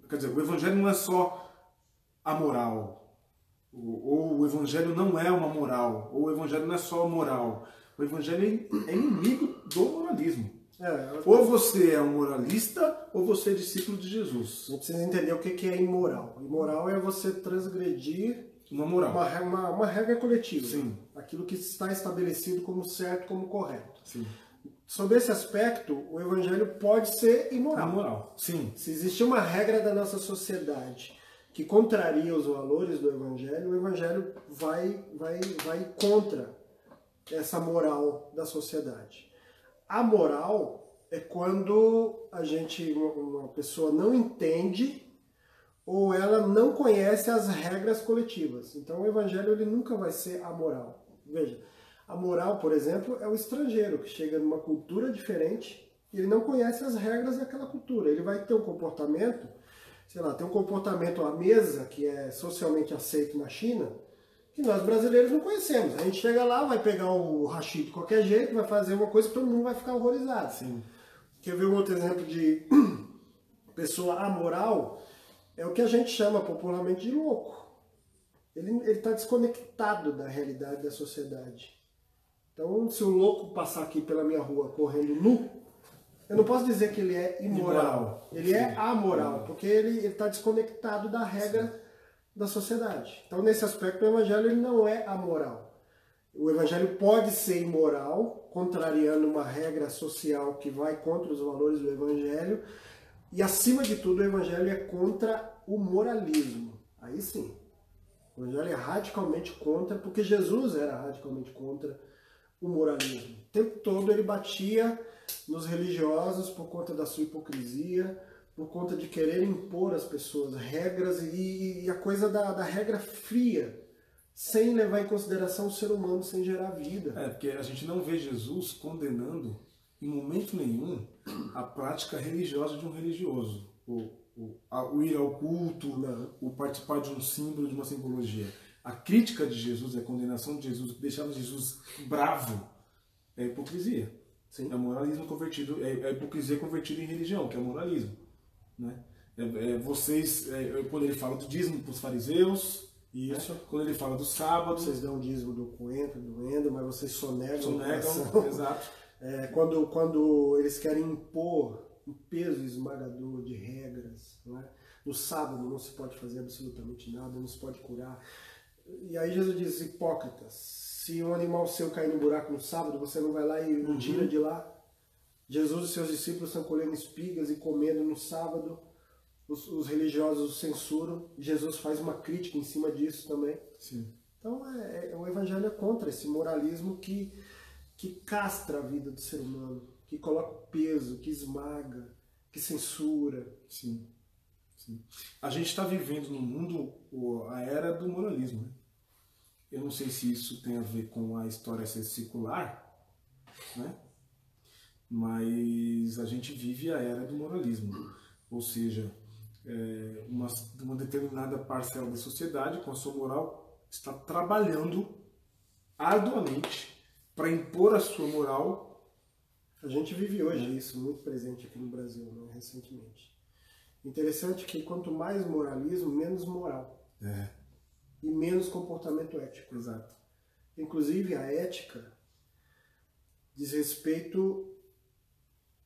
Quer dizer, o Evangelho não é só a moral, ou, ou o Evangelho não é uma moral, ou o Evangelho não é só a moral. O Evangelho é inimigo do moralismo. É, Ou você é um moralista, ou você é discípulo de a Jesus. gente precisa entender o que é imoral. Imoral é você transgredir Uma moral. uma, uma, uma regra coletiva. Sim. Aquilo que está estabelecido como certo, como correto. Sim. Sob esse aspecto, o evangelho pode ser imoral. Uma moral. Sim. Se existe uma regra da nossa sociedade que contraria os valores do Evangelho, o Evangelho vai, vai, vai contra essa moral da sociedade. A moral é quando a gente, uma- pessoa não entende ou ela não conhece as regras coletivas. Então o Evangelho ele nunca vai ser amoral. Veja, a moral, por exemplo, é o estrangeiro que chega numa cultura diferente e ele não conhece as regras daquela cultura. Ele vai ter um comportamento, sei lá, tem um comportamento à mesa que é socialmente aceito na China, que nós brasileiros não conhecemos. A gente chega lá, vai pegar o hashi de qualquer jeito, vai fazer uma coisa que todo mundo vai ficar horrorizado. Sim. Quer ver um outro exemplo de pessoa amoral? É o que a gente chama popularmente de louco. Ele está desconectado da realidade da sociedade. Então, se o louco passar aqui pela minha rua correndo nu, eu não posso dizer que ele é imoral. Ele é Sim. amoral, porque ele está desconectado da regra da sociedade. Então, nesse aspecto, o evangelho ele não é amoral. O evangelho pode ser imoral, contrariando uma regra social que vai contra os valores do evangelho, e acima de tudo, o evangelho é contra o moralismo. Aí sim. O evangelho é radicalmente contra, porque Jesus era radicalmente contra o moralismo. O tempo todo ele batia nos religiosos por conta da sua hipocrisia, por conta de querer impor às pessoas regras e, e a coisa da, da regra fria, sem levar em consideração o ser humano, sem gerar vida. É, porque a gente não vê Jesus condenando em momento nenhum a prática religiosa de um religioso. O, o, a- o ir ao culto, Não. o participar de um símbolo, de uma simbologia. A crítica de Jesus, a condenação de Jesus, o que deixava Jesus bravo, é a hipocrisia. Sim. É moralismo convertido, é é hipocrisia convertida em religião, que é o moralismo. Né? É, é vocês, é, quando ele fala do dízimo para os fariseus, Isso. né? quando ele fala do sábado, Vocês dão o dízimo do coentro, do endo, mas vocês sonegam sonegam, exato. É, quando, quando eles querem impor um peso esmagador de regras, não é? no sábado não se pode fazer absolutamente nada, não se pode curar. E aí Jesus diz, hipócritas, se um animal seu cair no buraco no sábado, você não vai lá e o tira de lá? Jesus e seus discípulos estão colhendo espigas e comendo no sábado, os, os religiosos o censuram, Jesus faz uma crítica em cima disso também. Sim. Então, é, é- o evangelho é contra esse moralismo que, que castra a vida do ser humano, que coloca peso, que esmaga, que censura. Sim. Sim. A gente está vivendo no mundo a era do moralismo. Né? Eu não sei se isso tem a ver com a história ser circular, né? mas a gente vive a era do moralismo. Ou seja, é, uma, uma determinada parcela da sociedade, com a sua moral, está trabalhando arduamente para impor a sua moral. A gente vive hoje isso muito presente aqui no Brasil, né, recentemente. Interessante que quanto mais moralismo, menos moral. É. E menos comportamento ético. Exato. Inclusive a ética diz respeito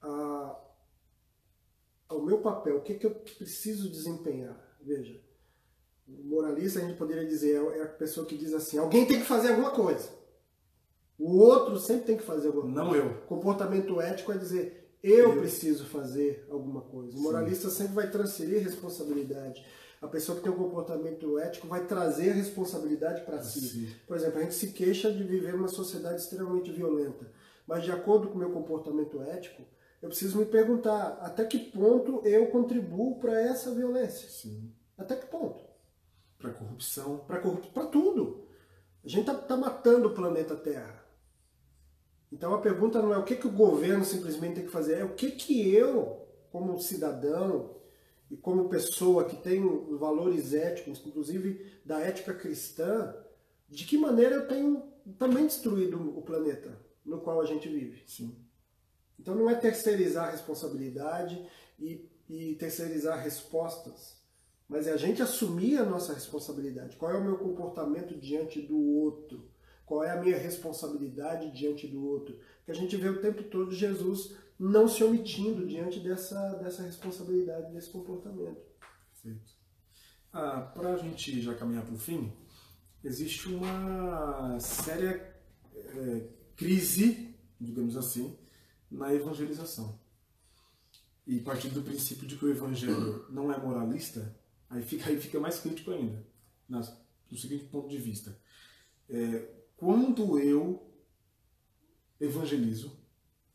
a, ao meu papel, o que, que eu preciso desempenhar. Veja, o moralista a gente poderia dizer é a pessoa que diz assim: alguém tem que fazer alguma coisa. O outro sempre tem que fazer alguma coisa. Não eu. Comportamento ético é dizer eu, eu. preciso fazer alguma coisa. O moralista Sim. sempre vai transferir responsabilidade. A pessoa que tem um comportamento ético vai trazer a responsabilidade para si. Por exemplo, a gente se queixa de viver uma sociedade extremamente violenta. Mas de acordo com o meu comportamento ético, eu preciso me perguntar até que ponto eu contribuo para essa violência. Sim. Até que ponto? Para corrupção. Para corrupção, para tudo. A gente está tá matando o planeta Terra. Então a pergunta não é o que, que o governo simplesmente tem que fazer, é o que, que eu, como cidadão e como pessoa que tem valores éticos, inclusive da ética cristã, de que maneira eu tenho também destruído o planeta no qual a gente vive. Sim. Então não é terceirizar a responsabilidade e, e terceirizar respostas, mas é a gente assumir a nossa responsabilidade. Qual é o meu comportamento diante do outro? Qual é a minha responsabilidade diante do outro? Que a gente vê o tempo todo Jesus não se omitindo diante dessa, dessa responsabilidade, desse comportamento. Perfeito. Ah, para a gente já caminhar para o fim, existe uma séria é, crise, digamos assim, na evangelização. E partindo do princípio de que o evangelho não é moralista, aí fica, aí fica mais crítico ainda, no seguinte ponto de vista. É, quando eu evangelizo,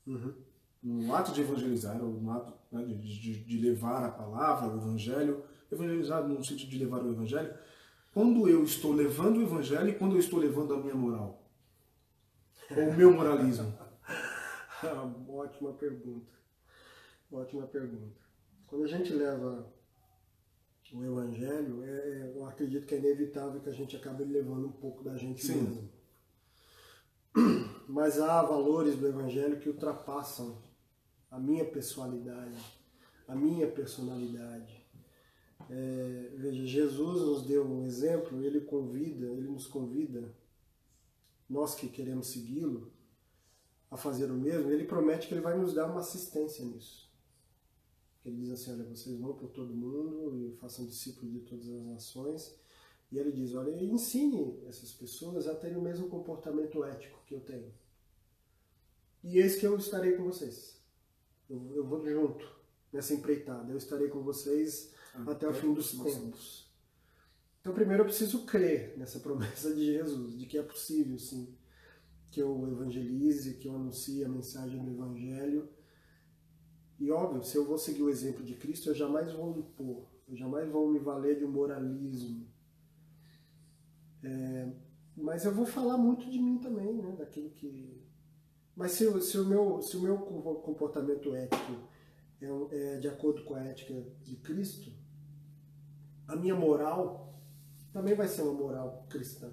uhum. No ato de evangelizar, ou no ato né, de, de, de, levar a palavra, o evangelho, evangelizar no sentido de levar o evangelho, quando eu estou levando o evangelho e quando eu estou levando a minha moral, ou o meu moralismo. Ótima pergunta. Ótima pergunta. Quando a gente leva o evangelho, é, eu acredito que é inevitável que a gente acabe levando um pouco da gente Sim. mesmo. Mas há valores do Evangelho que ultrapassam a minha pessoalidade, a minha personalidade. É, veja, Jesus nos deu um exemplo, ele convida, ele nos convida, nós que queremos segui-lo, a fazer o mesmo, ele promete que ele vai nos dar uma assistência nisso. Ele diz assim, olha, vocês vão por todo mundo e façam discípulos de todas as nações, e ele diz, olha, ensine essas pessoas a terem o mesmo comportamento ético que eu tenho. E eis que eu estarei com vocês. Eu, eu vou junto nessa empreitada. Eu estarei com vocês ah, até o fim dos tempos. Então, primeiro eu preciso crer nessa promessa de Jesus, de que é possível, sim, que eu evangelize, que eu anuncie a mensagem do Evangelho. E óbvio, se eu vou seguir o exemplo de Cristo, eu jamais vou me pôr, eu jamais vou me valer de um moralismo, é, mas eu vou falar muito de mim também, né? Daquilo que. Mas se, se, o, meu, se o meu comportamento ético é, é de acordo com a ética de Cristo, a minha moral também vai ser uma moral cristã.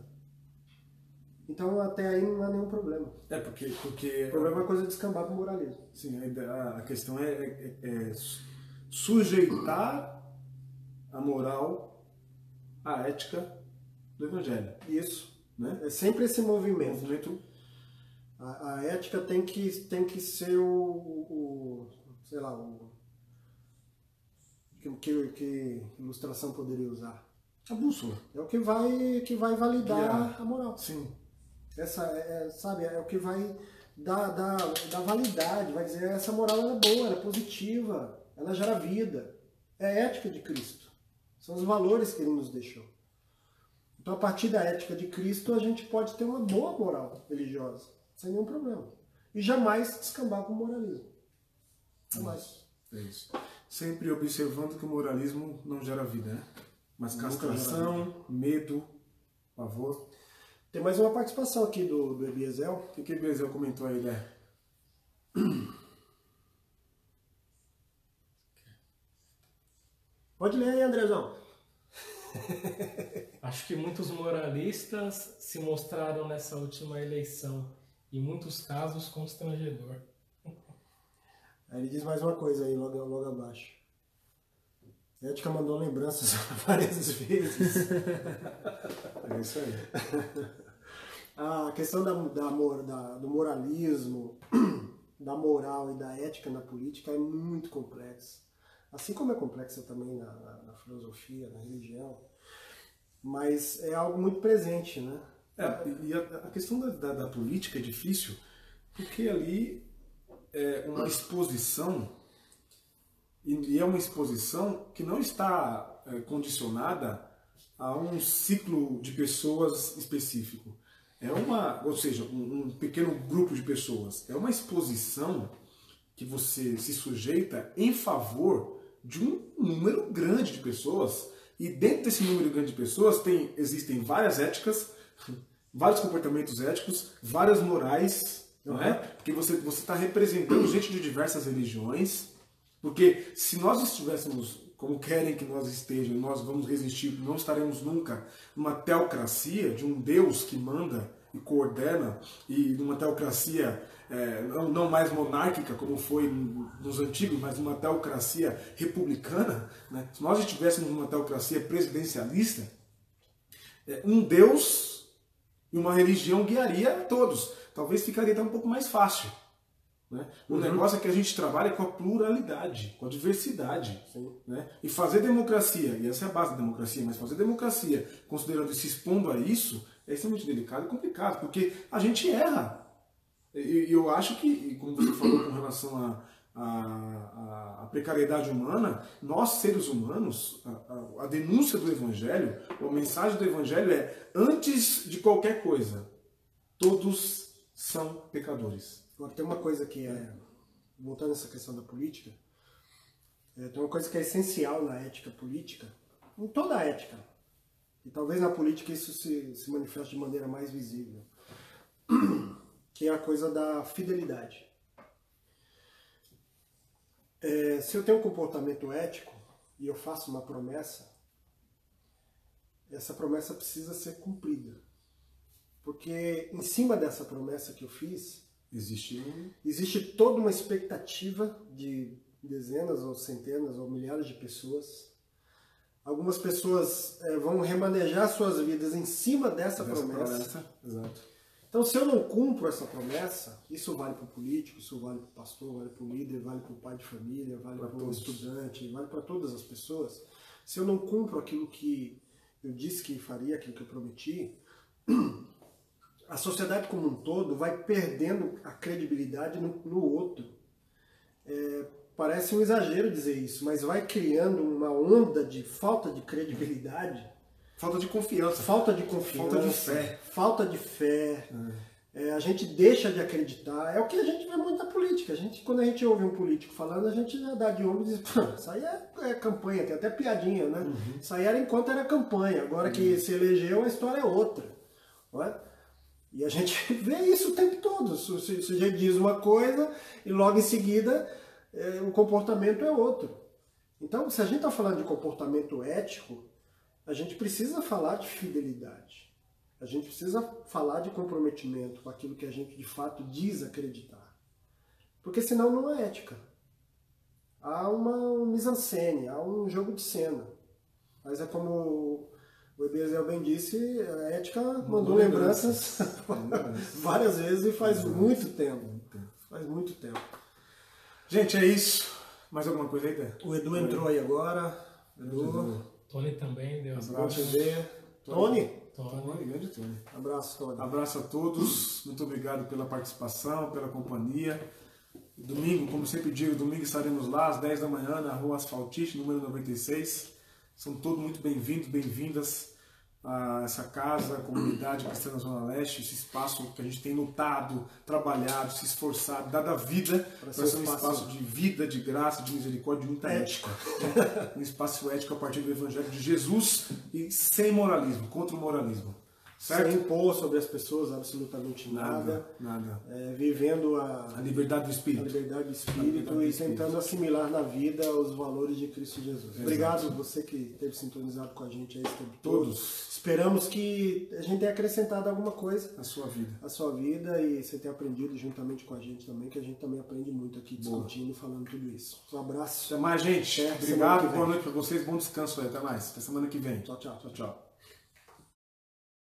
Então até aí não há nenhum problema. É, porque. porque o problema é coisa de escambar para o moralismo. Sim, a, questão é, é, é, sujeitar a moral à ética do Evangelho. Isso. Né? É sempre esse movimento. movimento... A, a, ética tem que, tem que ser o, o sei lá, o que, que, que, ilustração poderia usar? A bússola. É o que vai, que vai validar a moral. Sim. Essa, é, é, sabe, é o que vai dar, dar, dar validade, vai dizer essa moral é boa, ela é positiva, ela gera vida. É a ética de Cristo. São os valores que ele nos deixou. Então, a partir da ética de Cristo, a gente pode ter uma boa moral religiosa. Sem nenhum problema. E jamais descambar com o moralismo. Jamais. É isso. Sempre observando que o moralismo não gera vida, né? Mas castração, medo, pavor. Tem mais uma participação aqui do, do Ebiezel. O que, que o Ebiezel comentou aí, né? Pode ler aí, Andrezão. Acho que muitos moralistas se mostraram nessa última eleição, em muitos casos constrangedor. Aí ele diz mais uma coisa aí, logo, logo abaixo. A Ética mandou lembranças várias vezes. É isso aí. A questão da, da, da, do moralismo, da moral e da ética na política é muito complexa. Assim como é complexa também na, na, na filosofia, na religião. Mas é algo muito presente, né? É, e a, a questão da, da, da política é difícil, porque ali é uma exposição e é uma exposição que não está é, condicionada a um ciclo de pessoas específico. É uma, ou seja, um, um pequeno grupo de pessoas. É uma exposição que você se sujeita em favor de um número grande de pessoas. E dentro desse número grande de pessoas tem, existem várias éticas, vários comportamentos éticos, várias morais, não é? Porque você está representando gente de diversas religiões. Porque se nós estivéssemos como querem que nós estejamos, nós vamos resistir, não estaremos nunca numa teocracia de um Deus que manda e coordena, e numa teocracia é, não, não, mais monárquica como foi nos antigos, mas uma teocracia republicana. Né? Se nós estivéssemos numa teocracia presidencialista, é, um Deus e uma religião guiaria todos. Talvez ficaria até um pouco mais fácil. Né? O uhum. negócio é que a gente trabalha com a pluralidade, com a diversidade. Né? E fazer democracia, e essa é a base da democracia, mas fazer democracia considerando e se expondo a isso é extremamente delicado e complicado, porque a gente erra. E eu acho que, como você falou com relação a, a, a, precariedade humana, nós seres humanos, a, a denúncia do Evangelho, a mensagem do Evangelho é: antes de qualquer coisa, todos são pecadores. Agora, tem uma coisa que é, voltando a essa questão da política, é, tem uma coisa que é essencial na ética política, em toda a ética, e talvez na política isso se, se manifeste de maneira mais visível, que é a coisa da fidelidade. É, se eu tenho um comportamento ético e eu faço uma promessa, essa promessa precisa ser cumprida. Porque em cima dessa promessa que eu fiz, Existe, existe toda uma expectativa de dezenas ou centenas ou milhares de pessoas. Algumas pessoas é, vão remanejar suas vidas em cima dessa, dessa promessa. promessa. Exato. Então, se eu não cumpro essa promessa, isso vale para o político, isso vale para o pastor, vale para o líder, vale para o pai de família, vale para o estudante, vale para todas as pessoas. Se eu não cumpro aquilo que eu disse que faria, aquilo que eu prometi, a sociedade como um todo vai perdendo a credibilidade no, no outro. É, parece um exagero dizer isso, mas vai criando uma onda de falta de credibilidade. Falta de confiança. Falta de confiança. Falta de fé. Falta de fé. É. É, a gente deixa de acreditar. É o que a gente vê muito na política. A gente, quando a gente ouve um político falando, a gente já dá de ombro e diz, isso aí é, é, campanha, tem até piadinha, né? Uhum. Isso aí era enquanto era campanha. Agora uhum. que se elegeu, a história é outra. Não é? E a gente vê isso o tempo todo. Você já diz uma coisa e logo em seguida é, o comportamento é outro. Então, se a gente está falando de comportamento ético, a gente precisa falar de fidelidade. A gente precisa falar de comprometimento com aquilo que a gente de fato diz acreditar. Porque senão não é ética. Há uma mise-en-scène, há um jogo de cena. Mas é como o Ebezel bem disse, a ética mandou, mandou lembranças, lembranças. várias vezes e faz muito tempo. Faz muito tempo. Gente, é isso. Mais alguma coisa aí, O Edu entrou aí agora. Edu. Tony também deu abraço. Tony? Tony. Tony, grande Tony. Abraço, Tony. Abraço a todos. Muito obrigado pela participação, pela companhia. Domingo, como sempre digo, domingo estaremos lá às 10 da manhã na rua Asfaltite, número 96. São todos muito bem-vindos, bem-vindas a essa casa, a comunidade cristã na Zona Leste, esse espaço que a gente tem lutado, trabalhado, se esforçado, dado a vida para ser um espaço de vida, de graça, de misericórdia, de muita ética. né? Um espaço ético a partir do Evangelho de Jesus e sem moralismo, contra o moralismo. Certo? Sem impor sobre as pessoas absolutamente nada. Nada. É, vivendo A a, liberdade do a espírito. liberdade do A espírito liberdade do e espírito. tentando assimilar na vida os valores de Cristo Jesus. Obrigado você que esteve sintonizado com a gente aí esse tempo todo. Todos Esperamos que a gente tenha acrescentado alguma coisa na sua vida. à sua vida e você tenha aprendido juntamente com a gente também, que a gente também aprende muito aqui discutindo e falando tudo isso. Um abraço. Até mais, gente. Até Obrigado. Boa noite para vocês. Bom descanso aí. Até mais. Até semana que vem. Tchau, tchau. Tchau, tchau.